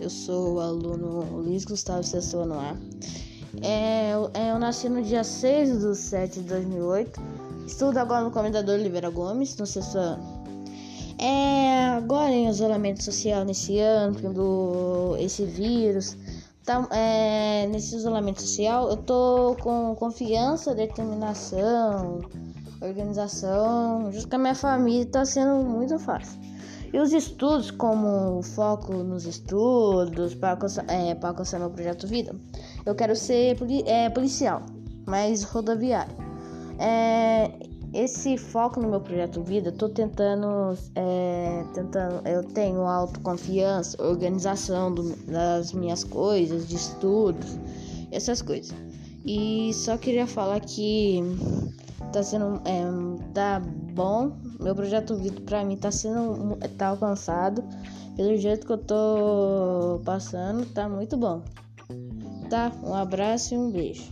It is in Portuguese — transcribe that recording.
Eu sou o aluno Luiz Gustavo Sessão A. É, eu, é, eu nasci no dia 6 de 7 de 2008. Estudo agora no Comendador Oliveira Gomes, no sexto ano. É, agora em isolamento social nesse ano, do esse vírus, tá, é, nesse isolamento social, eu tô com confiança, determinação, organização, junto com a minha família, tá sendo muito fácil. E os estudos, como foco nos estudos, para alcançar, é, para alcançar meu projeto vida, eu quero ser é, policial, mas rodoviário. É, esse foco no meu projeto vida, tô tentando, é, tentando, eu tenho autoconfiança, organização do, das minhas coisas, de estudos, essas coisas. E só queria falar que tá sendo, é, tá bom meu projeto Vitor pra mim tá sendo tá alcançado. Pelo jeito que eu tô passando, tá muito bom. Tá? Um abraço e um beijo.